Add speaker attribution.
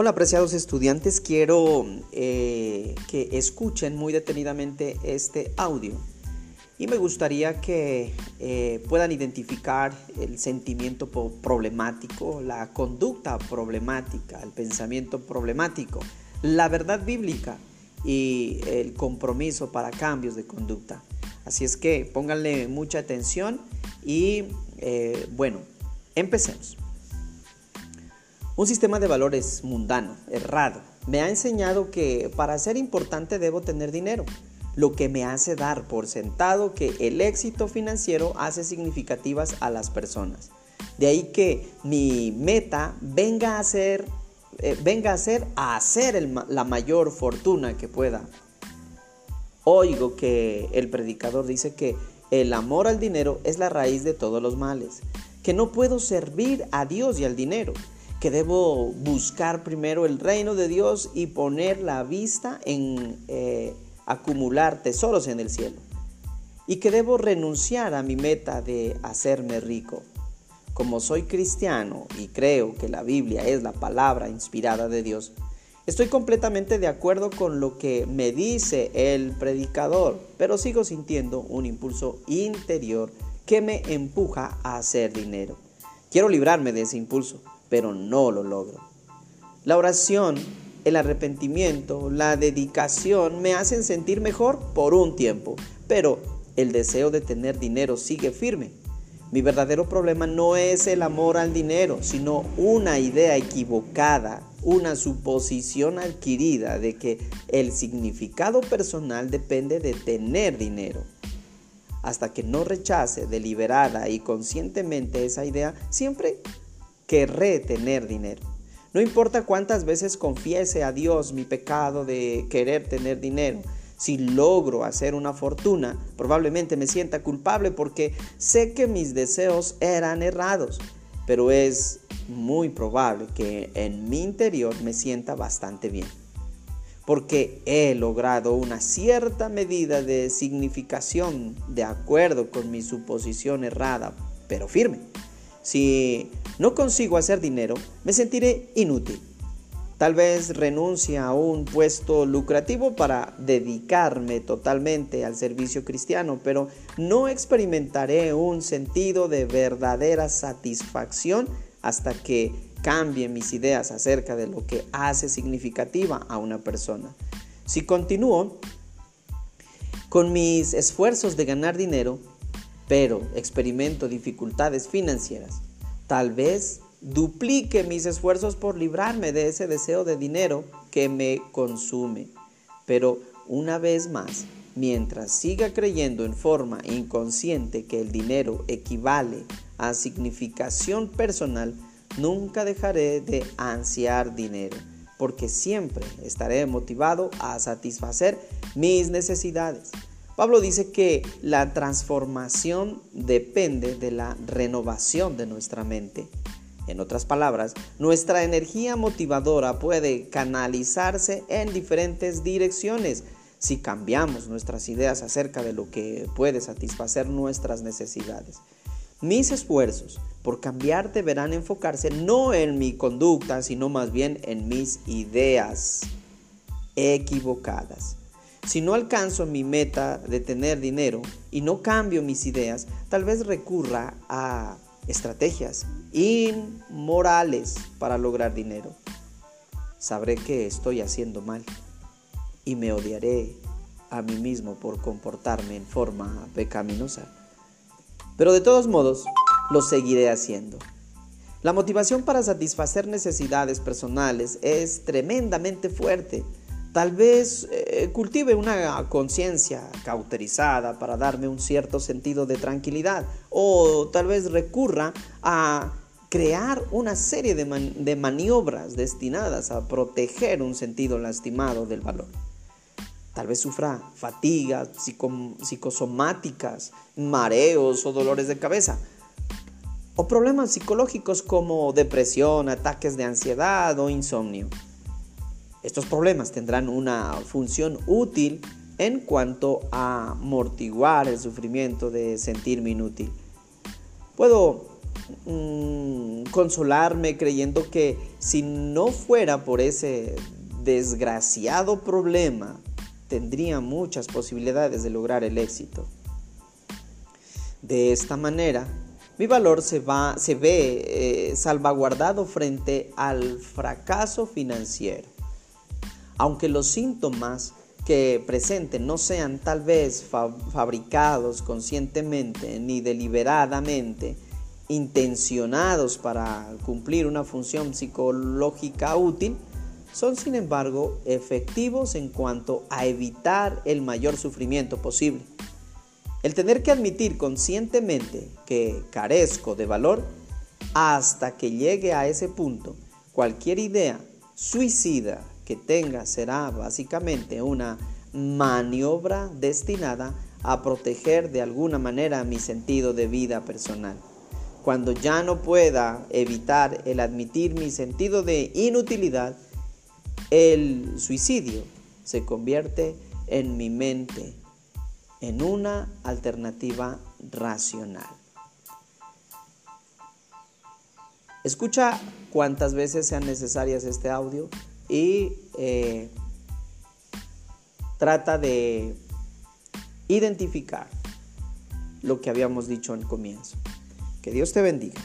Speaker 1: Hola apreciados estudiantes, quiero eh, que escuchen muy detenidamente este audio y me gustaría que eh, puedan identificar el sentimiento problemático, la conducta problemática, el pensamiento problemático, la verdad bíblica y el compromiso para cambios de conducta. Así es que pónganle mucha atención y eh, bueno, empecemos. Un sistema de valores mundano, errado, me ha enseñado que para ser importante debo tener dinero, lo que me hace dar por sentado que el éxito financiero hace significativas a las personas. De ahí que mi meta venga a ser, eh, venga a ser a hacer la mayor fortuna que pueda. Oigo que el predicador dice que el amor al dinero es la raíz de todos los males, que no puedo servir a Dios y al dinero que debo buscar primero el reino de Dios y poner la vista en eh, acumular tesoros en el cielo. Y que debo renunciar a mi meta de hacerme rico. Como soy cristiano y creo que la Biblia es la palabra inspirada de Dios, estoy completamente de acuerdo con lo que me dice el predicador, pero sigo sintiendo un impulso interior que me empuja a hacer dinero. Quiero librarme de ese impulso pero no lo logro. La oración, el arrepentimiento, la dedicación me hacen sentir mejor por un tiempo, pero el deseo de tener dinero sigue firme. Mi verdadero problema no es el amor al dinero, sino una idea equivocada, una suposición adquirida de que el significado personal depende de tener dinero. Hasta que no rechace deliberada y conscientemente esa idea, siempre querré tener dinero. No importa cuántas veces confiese a Dios mi pecado de querer tener dinero, si logro hacer una fortuna, probablemente me sienta culpable porque sé que mis deseos eran errados, pero es muy probable que en mi interior me sienta bastante bien, porque he logrado una cierta medida de significación de acuerdo con mi suposición errada, pero firme. Si no consigo hacer dinero, me sentiré inútil. Tal vez renuncie a un puesto lucrativo para dedicarme totalmente al servicio cristiano, pero no experimentaré un sentido de verdadera satisfacción hasta que cambie mis ideas acerca de lo que hace significativa a una persona. Si continúo con mis esfuerzos de ganar dinero, pero experimento dificultades financieras. Tal vez duplique mis esfuerzos por librarme de ese deseo de dinero que me consume. Pero una vez más, mientras siga creyendo en forma inconsciente que el dinero equivale a significación personal, nunca dejaré de ansiar dinero, porque siempre estaré motivado a satisfacer mis necesidades. Pablo dice que la transformación depende de la renovación de nuestra mente. En otras palabras, nuestra energía motivadora puede canalizarse en diferentes direcciones si cambiamos nuestras ideas acerca de lo que puede satisfacer nuestras necesidades. Mis esfuerzos por cambiar deberán enfocarse no en mi conducta, sino más bien en mis ideas equivocadas. Si no alcanzo mi meta de tener dinero y no cambio mis ideas, tal vez recurra a estrategias inmorales para lograr dinero. Sabré que estoy haciendo mal y me odiaré a mí mismo por comportarme en forma pecaminosa. Pero de todos modos, lo seguiré haciendo. La motivación para satisfacer necesidades personales es tremendamente fuerte Tal vez eh, cultive una conciencia cauterizada para darme un cierto sentido de tranquilidad o tal vez recurra a crear una serie de, maniobras destinadas a proteger un sentido lastimado del valor. Tal vez sufra fatigas psicosomáticas, mareos o dolores de cabeza. O problemas psicológicos como depresión, ataques de ansiedad o insomnio. Estos problemas tendrán una función útil en cuanto a amortiguar el sufrimiento de sentirme inútil. Puedo mm, consolarme creyendo que si no fuera por ese desgraciado problema, tendría muchas posibilidades de lograr el éxito. De esta manera, mi valor se, va, se ve eh, salvaguardado frente al fracaso financiero. Aunque los síntomas que presenten no sean tal vez fabricados conscientemente ni deliberadamente, intencionados para cumplir una función psicológica útil, son sin embargo efectivos en cuanto a evitar el mayor sufrimiento posible. El tener que admitir conscientemente que carezco de valor hasta que llegue a ese punto, cualquier idea suicida que tenga será básicamente una maniobra destinada a proteger de alguna manera mi sentido de vida personal. Cuando ya no pueda evitar el admitir mi sentido de inutilidad, el suicidio se convierte en mi mente en una alternativa racional. Escucha cuantas veces sean necesarias este audio y eh, trata de identificar lo que habíamos dicho al comienzo. Que Dios te bendiga.